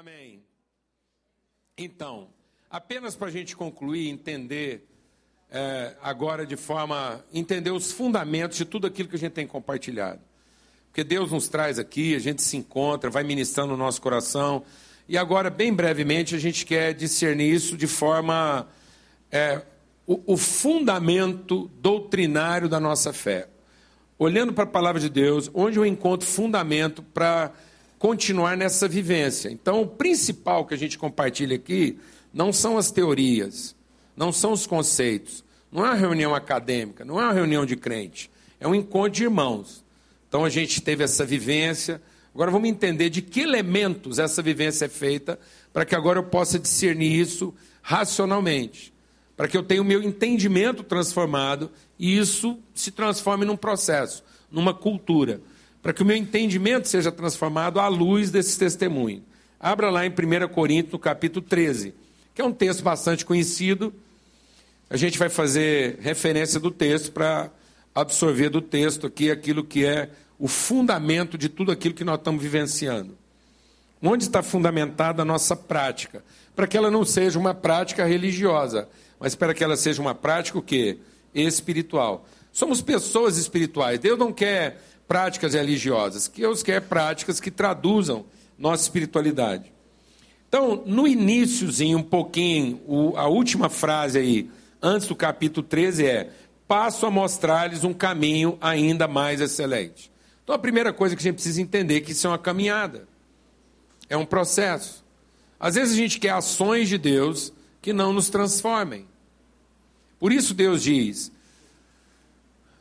Amém. Então, apenas para a gente concluir, entender é, agora de forma. entender os fundamentos de tudo aquilo que a gente tem compartilhado. Porque Deus nos traz aqui, a gente se encontra, vai ministrando no nosso coração. E agora, bem brevemente, a gente quer discernir isso de forma. É, o, o fundamento doutrinário da nossa fé. Olhando para a palavra de Deus, onde eu encontro fundamento para continuar nessa vivência. Então, o principal que a gente compartilha aqui não são as teorias, não são os conceitos, não é uma reunião acadêmica, não é uma reunião de crente, é um encontro de irmãos. Então, a gente teve essa vivência. Agora, vamos entender de que elementos essa vivência é feita, para que agora eu possa discernir isso racionalmente, para que eu tenha o meu entendimento transformado e isso se transforme num processo, numa cultura para que o meu entendimento seja transformado à luz desse testemunho. Abra lá em 1 Coríntios, capítulo 13, que é um texto bastante conhecido. A gente vai fazer referência do texto para absorver do texto aqui aquilo que é o fundamento de tudo aquilo que nós estamos vivenciando. Onde está fundamentada a nossa prática? Para que ela não seja uma prática religiosa, mas para que ela seja uma prática o quê? Espiritual. Somos pessoas espirituais. Deus não quer práticas religiosas, que Deus quer práticas que traduzam nossa espiritualidade. Então, no iníciozinho, um pouquinho, a última frase aí, antes do capítulo 13 é: passo a mostrar-lhes um caminho ainda mais excelente. Então, a primeira coisa que a gente precisa entender é que isso é uma caminhada, é um processo. Às vezes a gente quer ações de Deus que não nos transformem. Por isso Deus diz: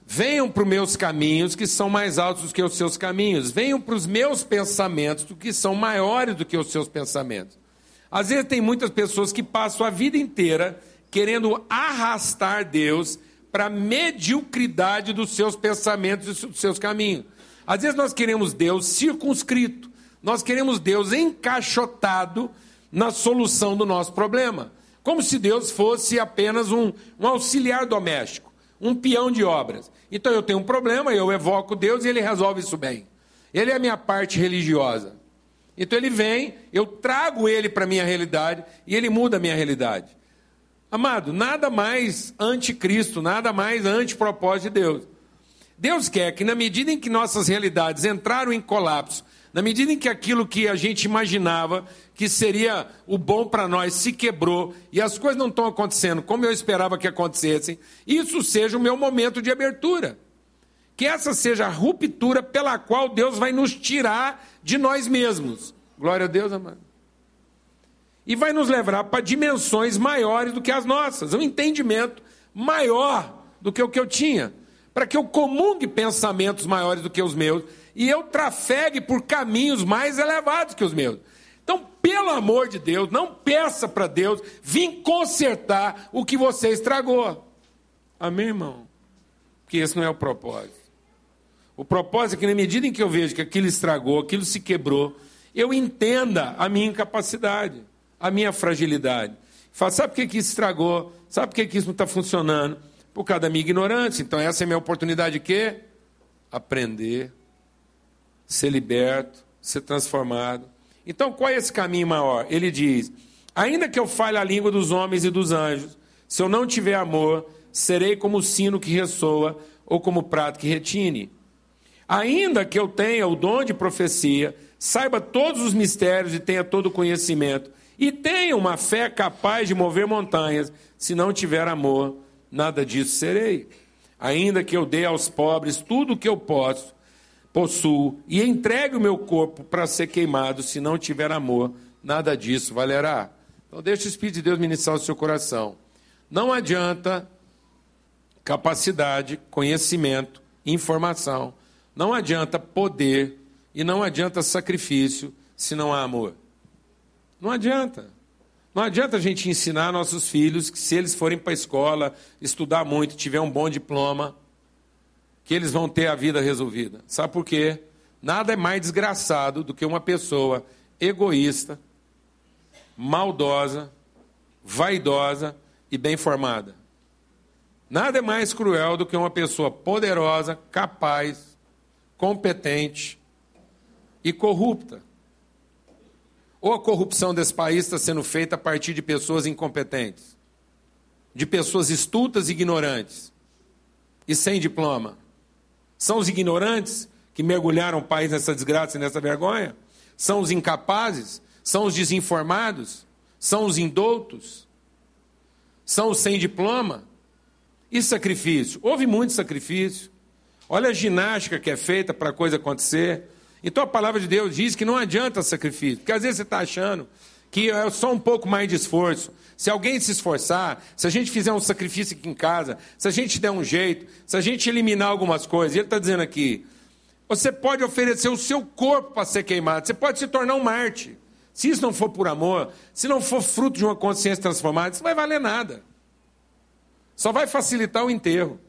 Venham para os meus caminhos, que são mais altos do que os seus caminhos. Venham para os meus pensamentos, que são maiores do que os seus pensamentos. Às vezes tem muitas pessoas que passam a vida inteira querendo arrastar Deus para a mediocridade dos seus pensamentos e dos seus caminhos. Às vezes nós queremos Deus circunscrito, nós queremos Deus encaixotado na solução do nosso problema, como se Deus fosse apenas um, um auxiliar doméstico um peão de obras. Então eu tenho um problema, eu evoco Deus e ele resolve isso bem. Ele é a minha parte religiosa. Então ele vem, eu trago ele para a minha realidade e ele muda a minha realidade. Amado, nada mais anticristo, nada mais antipropósito de Deus. Deus quer que, na medida em que nossas realidades entraram em colapso, na medida em que aquilo que a gente imaginava que seria o bom para nós se quebrou e as coisas não estão acontecendo como eu esperava que acontecessem, isso seja o meu momento de abertura. Que essa seja a ruptura pela qual Deus vai nos tirar de nós mesmos. Glória a Deus, amado. E vai nos levar para dimensões maiores do que as nossas, um entendimento maior do que o que eu tinha, para que eu comungue pensamentos maiores do que os meus e eu trafegue por caminhos mais elevados que os meus. Então, pelo amor de Deus, não peça para Deus vir consertar o que você estragou. Amém, irmão? Porque esse não é o propósito. O propósito é que, na medida em que eu vejo que aquilo estragou, aquilo se quebrou, eu entenda a minha incapacidade, a minha fragilidade. Fala, sabe por que, que isso estragou? Sabe por que, que isso não está funcionando? Por causa da minha ignorância. Então, essa é a minha oportunidade de quê? Aprender ser liberto, ser transformado. Então, qual é esse caminho maior? Ele diz: ainda que eu fale a língua dos homens e dos anjos, se eu não tiver amor, serei como o sino que ressoa ou como o prato que retine. Ainda que eu tenha o dom de profecia, saiba todos os mistérios e tenha todo o conhecimento, e tenha uma fé capaz de mover montanhas, se não tiver amor, nada disso serei. Ainda que eu dê aos pobres tudo o que eu posso, possuo e entregue o meu corpo para ser queimado, se não tiver amor, nada disso valerá. Então, deixa o Espírito de Deus ministrar o seu coração. Não adianta capacidade, conhecimento, informação. Não adianta poder e não adianta sacrifício se não há amor. Não adianta. Não adianta a gente ensinar nossos filhos que se eles forem para a escola, estudar muito, tiver um bom diploma, que eles vão ter a vida resolvida. Sabe por quê? Nada é mais desgraçado do que uma pessoa egoísta, maldosa, vaidosa e bem formada. Nada é mais cruel do que uma pessoa poderosa, capaz, competente e corrupta. Ou a corrupção desse país está sendo feita a partir de pessoas incompetentes, de pessoas estultas e ignorantes e sem diploma? São os ignorantes que mergulharam o país nessa desgraça e nessa vergonha? São os incapazes? São os desinformados? São os indoutos? São os sem diploma? E sacrifício? Houve muito sacrifício. Olha a ginástica que é feita para a coisa acontecer. Então a palavra de Deus diz que não adianta sacrifício, porque às vezes você está achando que é só um pouco mais de esforço. Se alguém se esforçar, se a gente fizer um sacrifício aqui em casa, se a gente der um jeito, se a gente eliminar algumas coisas, e ele está dizendo aqui: você pode oferecer o seu corpo para ser queimado, você pode se tornar um Marte. Se isso não for por amor, se não for fruto de uma consciência transformada, isso não vai valer nada. Só vai facilitar o enterro.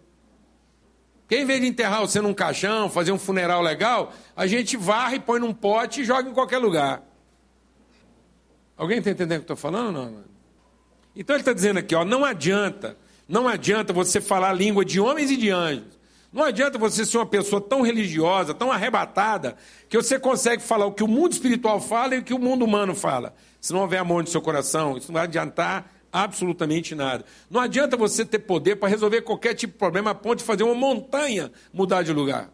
Porque em vez de enterrar você num caixão, fazer um funeral legal, a gente varre, põe num pote e joga em qualquer lugar. Alguém está entendendo o que eu estou falando? Não, Então ele está dizendo aqui, ó, não adianta, não adianta você falar a língua de homens e de anjos. Não adianta você ser uma pessoa tão religiosa, tão arrebatada, que você consegue falar o que o mundo espiritual fala e o que o mundo humano fala. Se não houver amor no seu coração, isso não vai adiantar absolutamente nada. Não adianta você ter poder para resolver qualquer tipo de problema a ponto de fazer uma montanha mudar de lugar.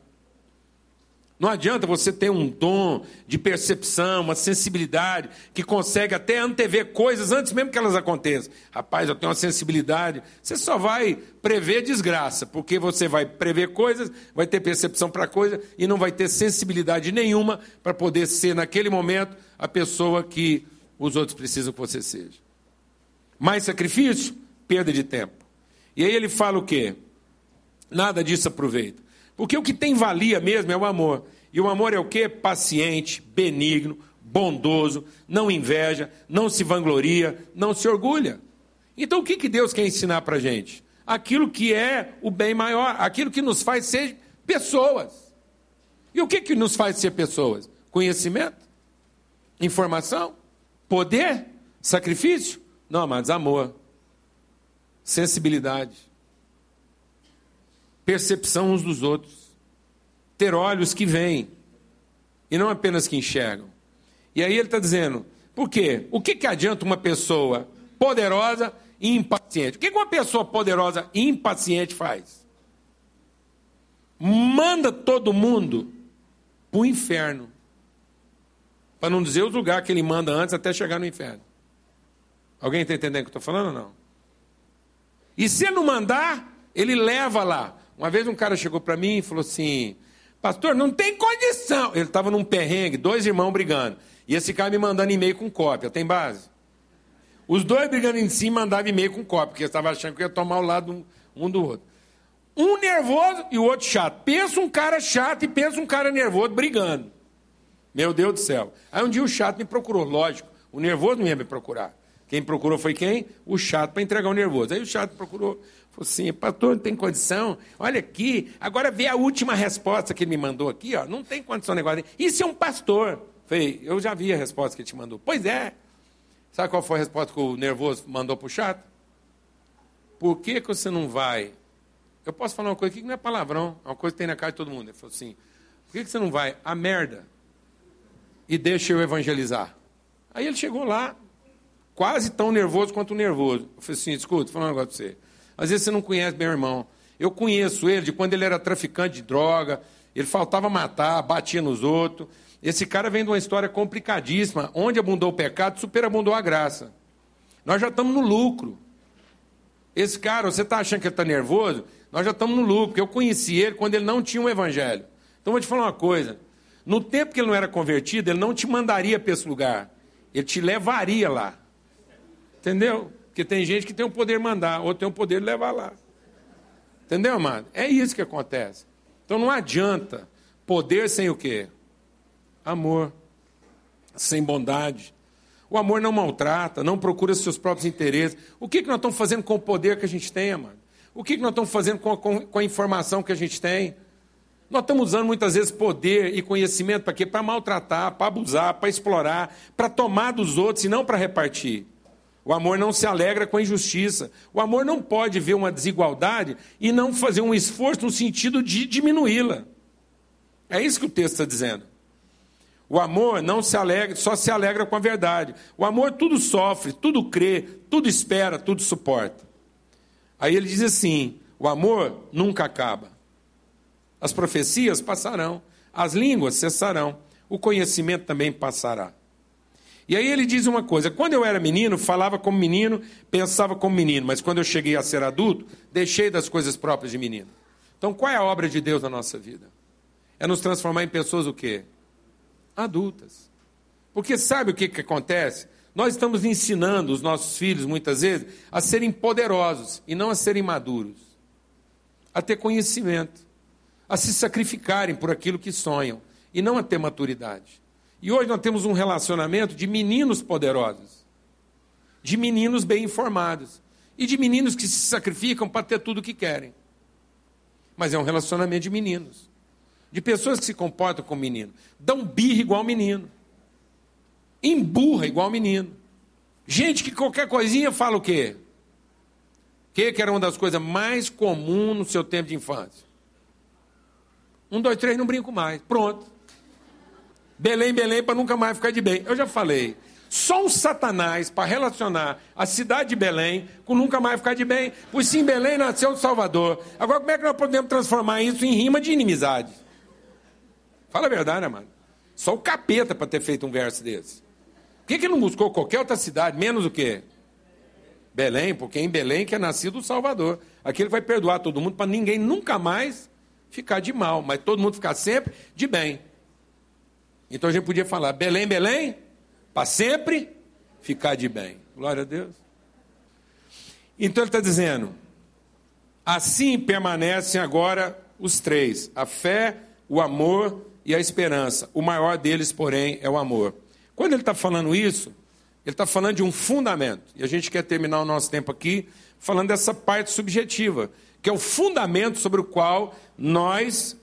Não adianta você ter um dom de percepção, uma sensibilidade que consegue até antever coisas antes mesmo que elas aconteçam. Rapaz, eu tenho uma sensibilidade. Você só vai prever desgraça, porque você vai prever coisas, vai ter percepção para coisas e não vai ter sensibilidade nenhuma para poder ser, naquele momento, a pessoa que os outros precisam que você seja. Mais sacrifício, perda de tempo. E aí ele fala o quê? Nada disso aproveita. Porque o que tem valia mesmo é o amor. E o amor é o quê? Paciente, benigno, bondoso, não inveja, não se vangloria, não se orgulha. Então o que, que Deus quer ensinar para a gente? Aquilo que é o bem maior, aquilo que nos faz ser pessoas. E o que, que nos faz ser pessoas? Conhecimento? Informação? Poder? Sacrifício? Não, amados, amor, sensibilidade, percepção uns dos outros, ter olhos que veem e não apenas que enxergam. E aí ele está dizendo, por quê? O que, que adianta uma pessoa poderosa e impaciente? O que, que uma pessoa poderosa e impaciente faz? Manda todo mundo para o inferno. Para não dizer os lugares que ele manda antes até chegar no inferno. Alguém está entendendo o que eu estou falando ou não? E se não mandar, ele leva lá. Uma vez um cara chegou para mim e falou assim: Pastor, não tem condição. Ele estava num perrengue, dois irmãos brigando. E esse cara me mandando e-mail com cópia. Tem base? Os dois brigando em si mandavam e-mail com cópia, porque estavam achando que ia tomar o lado um do outro. Um nervoso e o outro chato. Pensa um cara chato e pensa um cara nervoso brigando. Meu Deus do céu. Aí um dia o chato me procurou, lógico. O nervoso não ia me procurar. Quem procurou foi quem? O chato para entregar o nervoso. Aí o chato procurou, falou assim: Pastor, não tem condição? Olha aqui, agora vê a última resposta que ele me mandou aqui, ó. Não tem condição negócio. Isso é um pastor. Falei, eu já vi a resposta que ele te mandou. Pois é. Sabe qual foi a resposta que o nervoso mandou para o chato? Por que, que você não vai? Eu posso falar uma coisa aqui que não é palavrão, é uma coisa que tem na cara de todo mundo. Ele falou assim: por que, que você não vai a merda e deixa eu evangelizar? Aí ele chegou lá, quase tão nervoso quanto nervoso. Eu falei assim: escuta, vou falar um negócio para você. Às vezes você não conhece meu irmão. Eu conheço ele de quando ele era traficante de droga, ele faltava matar, batia nos outros. Esse cara vem de uma história complicadíssima. Onde abundou o pecado, superabundou a graça. Nós já estamos no lucro. Esse cara, você está achando que ele está nervoso? Nós já estamos no lucro, porque eu conheci ele quando ele não tinha um evangelho. Então vou te falar uma coisa. No tempo que ele não era convertido, ele não te mandaria para esse lugar. Ele te levaria lá. Entendeu? Porque tem gente que tem o poder de mandar, ou tem o poder de levar lá. Entendeu, amado? É isso que acontece. Então não adianta poder sem o quê? Amor. Sem bondade. O amor não maltrata, não procura seus próprios interesses. O que, que nós estamos fazendo com o poder que a gente tem, amado? O que, que nós estamos fazendo com a, com a informação que a gente tem? Nós estamos usando muitas vezes poder e conhecimento para quê? Para maltratar, para abusar, para explorar, para tomar dos outros e não para repartir. O amor não se alegra com a injustiça. O amor não pode ver uma desigualdade e não fazer um esforço no sentido de diminuí-la. É isso que o texto está dizendo. O amor não se alegra, só se alegra com a verdade. O amor tudo sofre, tudo crê, tudo espera, tudo suporta. Aí ele diz assim: o amor nunca acaba. As profecias passarão, as línguas cessarão, o conhecimento também passará. E aí ele diz uma coisa: quando eu era menino, falava como menino, pensava como menino, mas quando eu cheguei a ser adulto, deixei das coisas próprias de menino. Então, qual é a obra de Deus na nossa vida? É nos transformar em pessoas o quê? Adultas. Porque sabe o que, que acontece? Nós estamos ensinando os nossos filhos, muitas vezes, a serem poderosos e não a serem maduros, a ter conhecimento, a se sacrificarem por aquilo que sonham e não a ter maturidade. E hoje nós temos um relacionamento de meninos poderosos, de meninos bem informados e de meninos que se sacrificam para ter tudo o que querem. Mas é um relacionamento de meninos, de pessoas que se comportam como menino, dão birra igual menino, emburra igual menino. Gente que qualquer coisinha fala o quê? Que, que era uma das coisas mais comuns no seu tempo de infância. Um, dois, três, não brinco mais. Pronto. Belém, Belém, para nunca mais ficar de bem. Eu já falei. Só um Satanás para relacionar a cidade de Belém com nunca mais ficar de bem. Pois sim, Belém nasceu de Salvador. Agora, como é que nós podemos transformar isso em rima de inimizade? Fala a verdade, amado. Só o capeta para ter feito um verso desse. Por que, que não buscou qualquer outra cidade, menos o quê? Belém, porque é em Belém que é nascido o Salvador. Aqui ele vai perdoar todo mundo para ninguém nunca mais ficar de mal, mas todo mundo ficar sempre de bem. Então a gente podia falar: Belém, Belém, para sempre ficar de bem. Glória a Deus. Então ele está dizendo: assim permanecem agora os três: a fé, o amor e a esperança. O maior deles, porém, é o amor. Quando ele está falando isso, ele está falando de um fundamento. E a gente quer terminar o nosso tempo aqui falando dessa parte subjetiva, que é o fundamento sobre o qual nós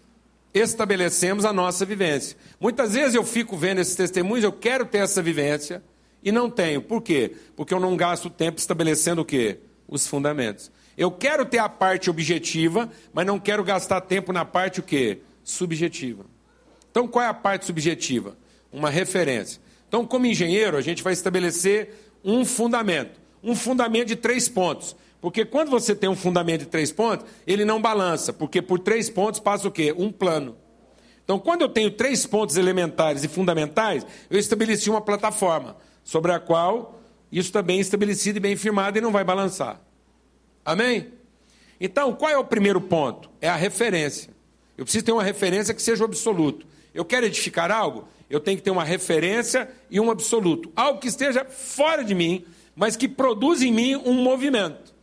estabelecemos a nossa vivência. Muitas vezes eu fico vendo esses testemunhos, eu quero ter essa vivência e não tenho. Por quê? Porque eu não gasto tempo estabelecendo o quê? Os fundamentos. Eu quero ter a parte objetiva, mas não quero gastar tempo na parte o quê? Subjetiva. Então, qual é a parte subjetiva? Uma referência. Então, como engenheiro, a gente vai estabelecer um fundamento. Um fundamento de três pontos. Porque quando você tem um fundamento de três pontos, ele não balança, porque por três pontos passa o quê? Um plano. Então, quando eu tenho três pontos elementares e fundamentais, eu estabeleci uma plataforma sobre a qual isso está bem estabelecido e bem firmado e não vai balançar. Amém? Então, qual é o primeiro ponto? É a referência. Eu preciso ter uma referência que seja absoluto. Eu quero edificar algo, eu tenho que ter uma referência e um absoluto. Algo que esteja fora de mim, mas que produz em mim um movimento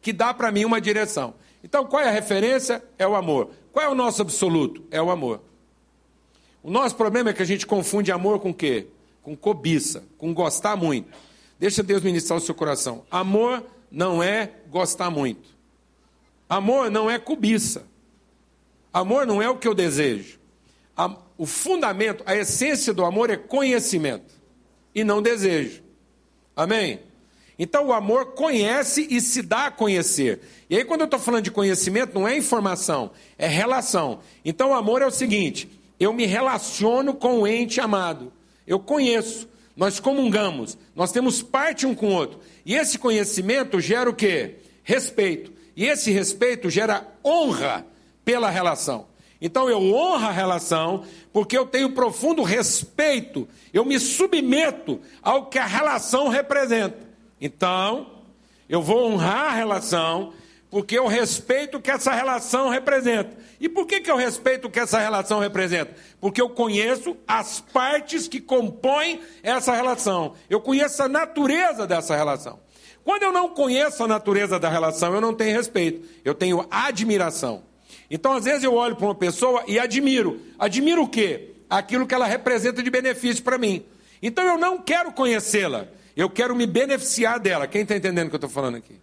que dá para mim uma direção. Então, qual é a referência? É o amor. Qual é o nosso absoluto? É o amor. O nosso problema é que a gente confunde amor com o quê? Com cobiça, com gostar muito. Deixa Deus ministrar o seu coração. Amor não é gostar muito. Amor não é cobiça. Amor não é o que eu desejo. O fundamento, a essência do amor é conhecimento e não desejo. Amém? Então o amor conhece e se dá a conhecer. E aí, quando eu estou falando de conhecimento, não é informação, é relação. Então o amor é o seguinte: eu me relaciono com o ente amado. Eu conheço, nós comungamos, nós temos parte um com o outro. E esse conhecimento gera o quê? Respeito. E esse respeito gera honra pela relação. Então eu honro a relação porque eu tenho profundo respeito, eu me submeto ao que a relação representa. Então, eu vou honrar a relação, porque eu respeito o que essa relação representa. E por que, que eu respeito o que essa relação representa? Porque eu conheço as partes que compõem essa relação. Eu conheço a natureza dessa relação. Quando eu não conheço a natureza da relação, eu não tenho respeito, eu tenho admiração. Então, às vezes, eu olho para uma pessoa e admiro. Admiro o quê? Aquilo que ela representa de benefício para mim. Então, eu não quero conhecê-la, eu quero me beneficiar dela. Quem está entendendo o que eu estou falando aqui?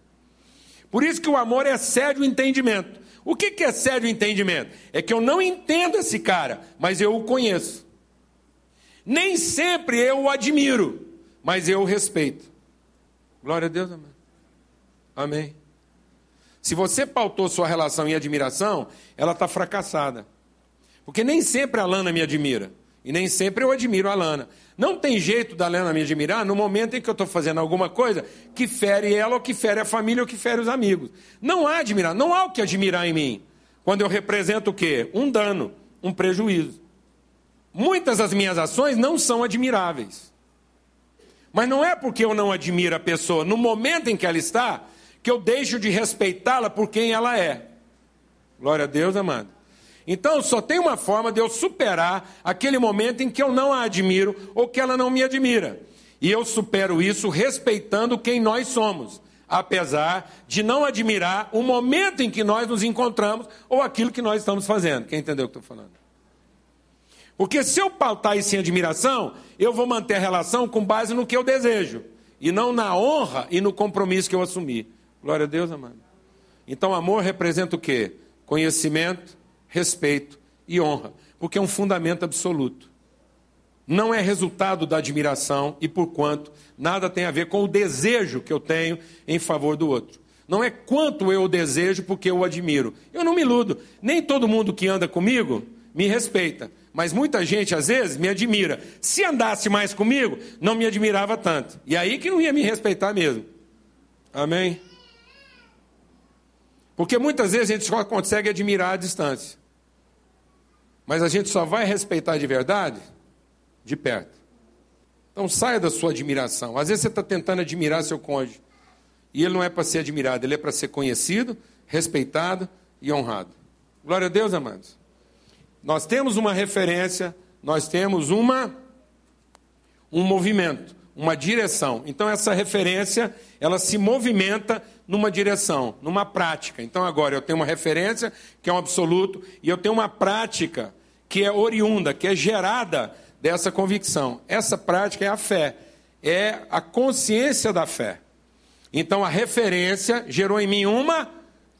Por isso que o amor é sério entendimento. O que, que é sério entendimento? É que eu não entendo esse cara, mas eu o conheço. Nem sempre eu o admiro, mas eu o respeito. Glória a Deus, amém. Amém. Se você pautou sua relação em admiração, ela está fracassada. Porque nem sempre a Lana me admira. E nem sempre eu admiro a Lana. Não tem jeito da Lana me admirar no momento em que eu estou fazendo alguma coisa que fere ela, ou que fere a família, ou que fere os amigos. Não há admirar, não há o que admirar em mim. Quando eu represento o quê? Um dano, um prejuízo. Muitas das minhas ações não são admiráveis. Mas não é porque eu não admiro a pessoa no momento em que ela está, que eu deixo de respeitá-la por quem ela é. Glória a Deus, amado. Então, só tem uma forma de eu superar aquele momento em que eu não a admiro ou que ela não me admira. E eu supero isso respeitando quem nós somos, apesar de não admirar o momento em que nós nos encontramos ou aquilo que nós estamos fazendo. Quem entendeu o que estou falando? Porque se eu pautar isso em admiração, eu vou manter a relação com base no que eu desejo, e não na honra e no compromisso que eu assumi. Glória a Deus, amado. Então, amor representa o quê? Conhecimento, respeito e honra, porque é um fundamento absoluto. Não é resultado da admiração e, porquanto, nada tem a ver com o desejo que eu tenho em favor do outro. Não é quanto eu desejo porque eu o admiro. Eu não me iludo. Nem todo mundo que anda comigo me respeita. Mas muita gente, às vezes, me admira. Se andasse mais comigo, não me admirava tanto. E aí que não ia me respeitar mesmo. Amém? Porque muitas vezes a gente só consegue admirar à distância. Mas a gente só vai respeitar de verdade de perto. Então saia da sua admiração. Às vezes você está tentando admirar seu cônjuge. E ele não é para ser admirado, ele é para ser conhecido, respeitado e honrado. Glória a Deus, amados. Nós temos uma referência, nós temos uma um movimento, uma direção. Então essa referência, ela se movimenta numa direção, numa prática. Então agora eu tenho uma referência que é um absoluto e eu tenho uma prática que é oriunda, que é gerada dessa convicção. Essa prática é a fé, é a consciência da fé. Então a referência gerou em mim uma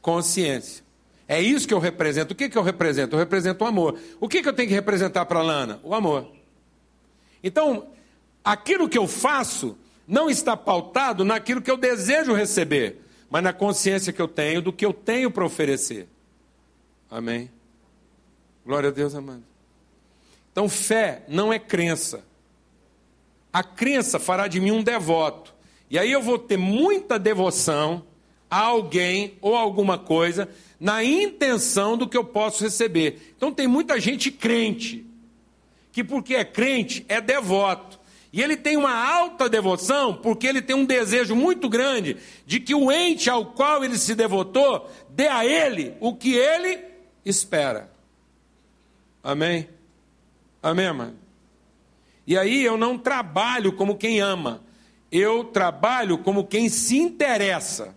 consciência. É isso que eu represento. O que, que eu represento? Eu represento o amor. O que, que eu tenho que representar para a Lana? O amor. Então, aquilo que eu faço não está pautado naquilo que eu desejo receber, mas na consciência que eu tenho do que eu tenho para oferecer. Amém? Glória a Deus, amado. Então, fé não é crença. A crença fará de mim um devoto. E aí eu vou ter muita devoção a alguém ou alguma coisa na intenção do que eu posso receber. Então tem muita gente crente, que porque é crente é devoto. E ele tem uma alta devoção porque ele tem um desejo muito grande de que o ente ao qual ele se devotou dê a ele o que ele espera. Amém? Amém, mano? E aí eu não trabalho como quem ama, eu trabalho como quem se interessa.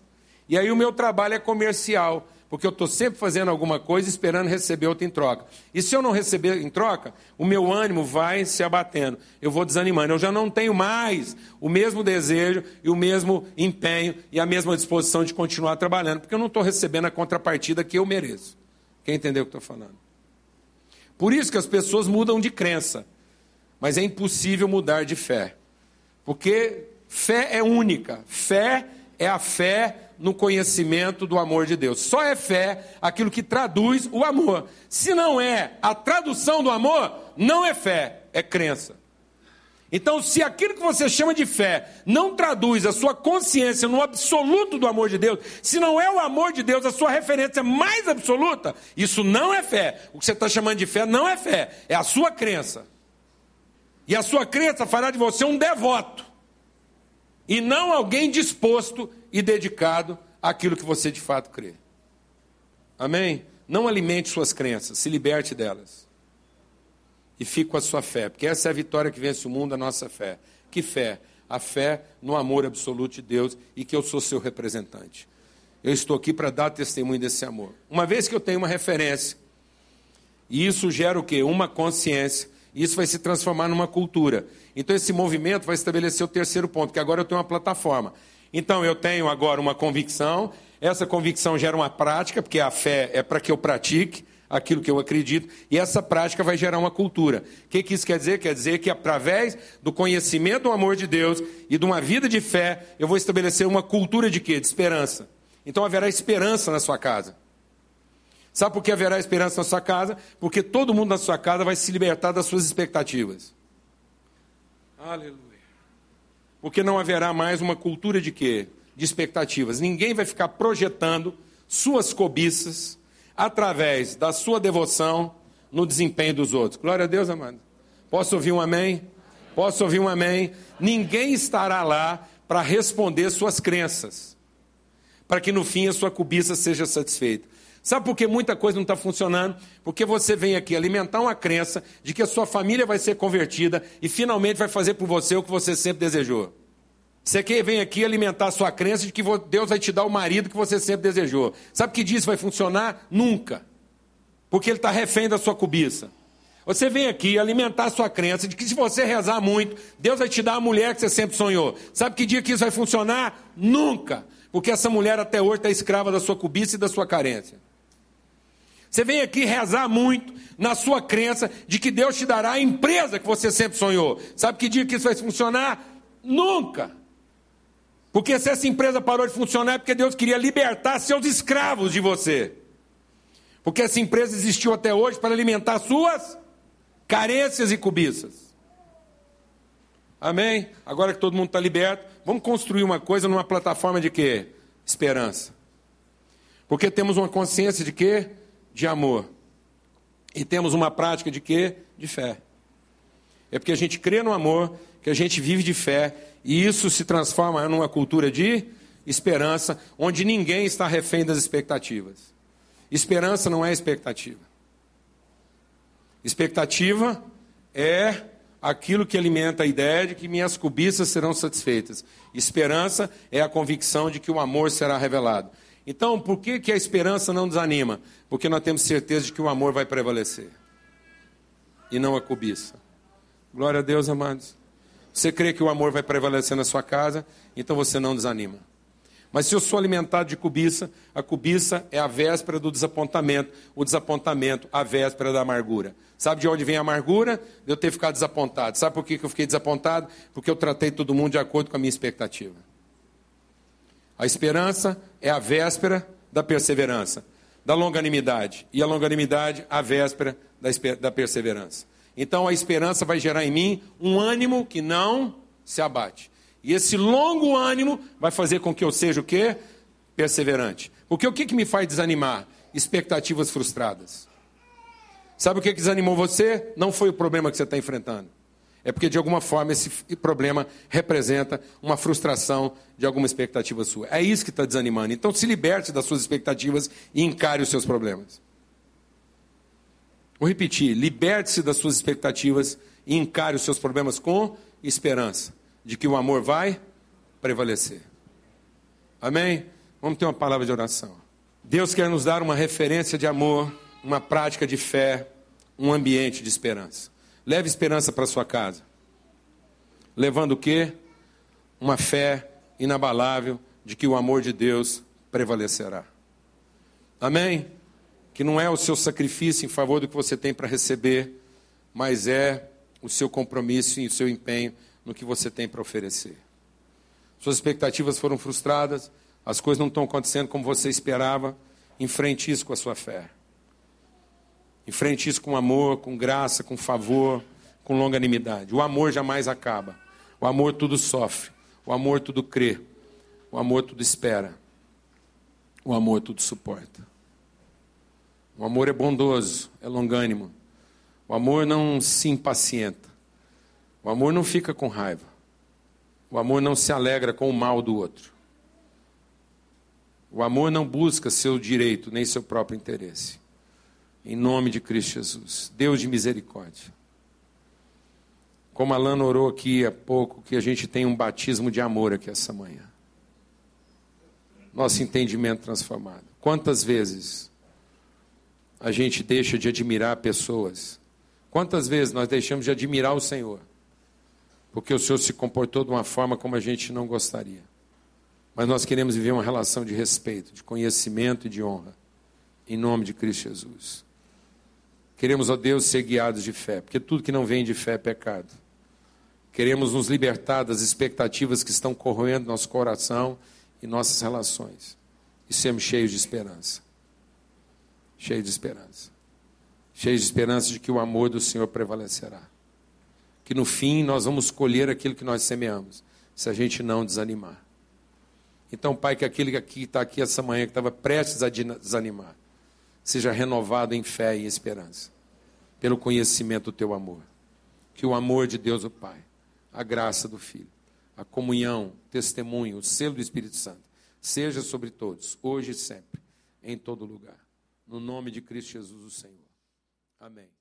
E aí o meu trabalho é comercial, porque eu estou sempre fazendo alguma coisa esperando receber outra em troca. E se eu não receber em troca, o meu ânimo vai se abatendo, eu vou desanimando. Eu já não tenho mais o mesmo desejo e o mesmo empenho e a mesma disposição de continuar trabalhando, porque eu não estou recebendo a contrapartida que eu mereço. Quem entendeu o que estou falando? Por isso que as pessoas mudam de crença. Mas é impossível mudar de fé. Porque fé é única. Fé é a fé no conhecimento do amor de Deus. Só é fé aquilo que traduz o amor. Se não é a tradução do amor, não é fé, é crença. Então, se aquilo que você chama de fé não traduz a sua consciência no absoluto do amor de Deus, se não é o amor de Deus a sua referência mais absoluta, isso não é fé. O que você está chamando de fé não é fé, é a sua crença. E a sua crença fará de você um devoto, e não alguém disposto e dedicado àquilo que você de fato crê. Amém? Não alimente suas crenças, se liberte delas e fique com a sua fé, porque essa é a vitória que vence o mundo, a nossa fé. Que fé? A fé no amor absoluto de Deus e que eu sou seu representante. Eu estou aqui para dar testemunho desse amor. Uma vez que eu tenho uma referência, e isso gera o quê? Uma consciência, isso vai se transformar numa cultura. Então esse movimento vai estabelecer o terceiro ponto, que agora eu tenho uma plataforma. Então eu tenho agora uma convicção, essa convicção gera uma prática, porque a fé é para que eu pratique, aquilo que eu acredito, e essa prática vai gerar uma cultura. O que, que isso quer dizer? Quer dizer que através do conhecimento do amor de Deus e de uma vida de fé, eu vou estabelecer uma cultura de quê? De esperança. Então haverá esperança na sua casa. Sabe por que haverá esperança na sua casa? Porque todo mundo na sua casa vai se libertar das suas expectativas. Aleluia. Porque não haverá mais uma cultura de quê? De expectativas. Ninguém vai ficar projetando suas cobiças através da sua devoção no desempenho dos outros. Glória a Deus, amado. Posso ouvir um amém? Posso ouvir um amém? Ninguém estará lá para responder suas crenças, para que no fim a sua cobiça seja satisfeita. Sabe por que muita coisa não está funcionando? Porque você vem aqui alimentar uma crença de que a sua família vai ser convertida e finalmente vai fazer por você o que você sempre desejou. Você quer vem aqui alimentar a sua crença de que Deus vai te dar o marido que você sempre desejou. Sabe que disso vai funcionar? Nunca. Porque ele está refém da sua cobiça. Você vem aqui alimentar a sua crença de que se você rezar muito, Deus vai te dar a mulher que você sempre sonhou. Sabe que dia que isso vai funcionar? Nunca. Porque essa mulher até hoje está escrava da sua cobiça e da sua carência. Você vem aqui rezar muito na sua crença de que Deus te dará a empresa que você sempre sonhou. Sabe que dia que isso vai funcionar? Nunca. Porque se essa empresa parou de funcionar é porque Deus queria libertar seus escravos de você. Porque essa empresa existiu até hoje para alimentar suas carências e cobiças. Amém? Agora que todo mundo está liberto, vamos construir uma coisa numa plataforma de quê? Esperança. Porque temos uma consciência de quê? De amor. E temos uma prática de quê? De fé. É porque a gente crê no amor, que a gente vive de fé, e isso se transforma numa cultura de esperança, onde ninguém está refém das expectativas. Esperança não é expectativa. Expectativa é aquilo que alimenta a ideia de que minhas cobiças serão satisfeitas. Esperança é a convicção de que o amor será revelado. Então, por que, que a esperança não desanima? Porque nós temos certeza de que o amor vai prevalecer e não a cobiça. Glória a Deus, amados. Você crê que o amor vai prevalecer na sua casa, então você não desanima. Mas se eu sou alimentado de cobiça, a cobiça é a véspera do desapontamento, o desapontamento, a véspera da amargura. Sabe de onde vem a amargura? De eu ter ficado desapontado. Sabe por que eu fiquei desapontado? Porque eu tratei todo mundo de acordo com a minha expectativa. A esperança é a véspera da perseverança, da longanimidade. E a longanimidade, a véspera da perseverança. Então a esperança vai gerar em mim um ânimo que não se abate. E esse longo ânimo vai fazer com que eu seja o quê? Perseverante. Porque o que, que me faz desanimar? Expectativas frustradas. Sabe o que, que desanimou você? Não foi o problema que você está enfrentando. É porque, de alguma forma, esse problema representa uma frustração de alguma expectativa sua. É isso que está desanimando. Então, se liberte das suas expectativas e encare os seus problemas. Vou repetir: liberte-se das suas expectativas e encare os seus problemas com esperança de que o amor vai prevalecer. Amém? Vamos ter uma palavra de oração. Deus quer nos dar uma referência de amor, uma prática de fé, um ambiente de esperança. Leve esperança para sua casa. Levando o quê? Uma fé inabalável de que o amor de Deus prevalecerá. Amém? que não é o seu sacrifício em favor do que você tem para receber, mas é o seu compromisso e o seu empenho no que você tem para oferecer. Suas expectativas foram frustradas, as coisas não estão acontecendo como você esperava. Enfrente isso com a sua fé. Enfrente isso com amor, com graça, com favor, com longanimidade. O amor jamais acaba. O amor tudo sofre. O amor tudo crê. O amor tudo espera. O amor tudo suporta. O amor é bondoso, é longânimo. O amor não se impacienta. O amor não fica com raiva. O amor não se alegra com o mal do outro. O amor não busca seu direito nem seu próprio interesse. Em nome de Cristo Jesus, Deus de misericórdia. Como a Lana orou aqui há pouco, que a gente tem um batismo de amor aqui essa manhã. Nosso entendimento transformado. Quantas vezes a gente deixa de admirar pessoas? Quantas vezes nós deixamos de admirar o Senhor? Porque o Senhor se comportou de uma forma como a gente não gostaria. Mas nós queremos viver uma relação de respeito, de conhecimento e de honra. Em nome de Cristo Jesus. Queremos, ó Deus, ser guiados de fé, porque tudo que não vem de fé é pecado. Queremos nos libertar das expectativas que estão corroendo nosso coração e nossas relações. E sermos cheios de esperança. Cheios de esperança. Cheios de esperança de que o amor do Senhor prevalecerá. Que no fim nós vamos colher aquilo que nós semeamos, se a gente não desanimar. Então, Pai, que aquele que está aqui essa manhã, que estava prestes a desanimar, seja renovado em fé e esperança, pelo conhecimento do teu amor. Que o amor de Deus, o Pai, a graça do Filho, a comunhão, testemunho, o selo do Espírito Santo, seja sobre todos, hoje e sempre, em todo lugar. No nome de Cristo Jesus, o Senhor. Amém.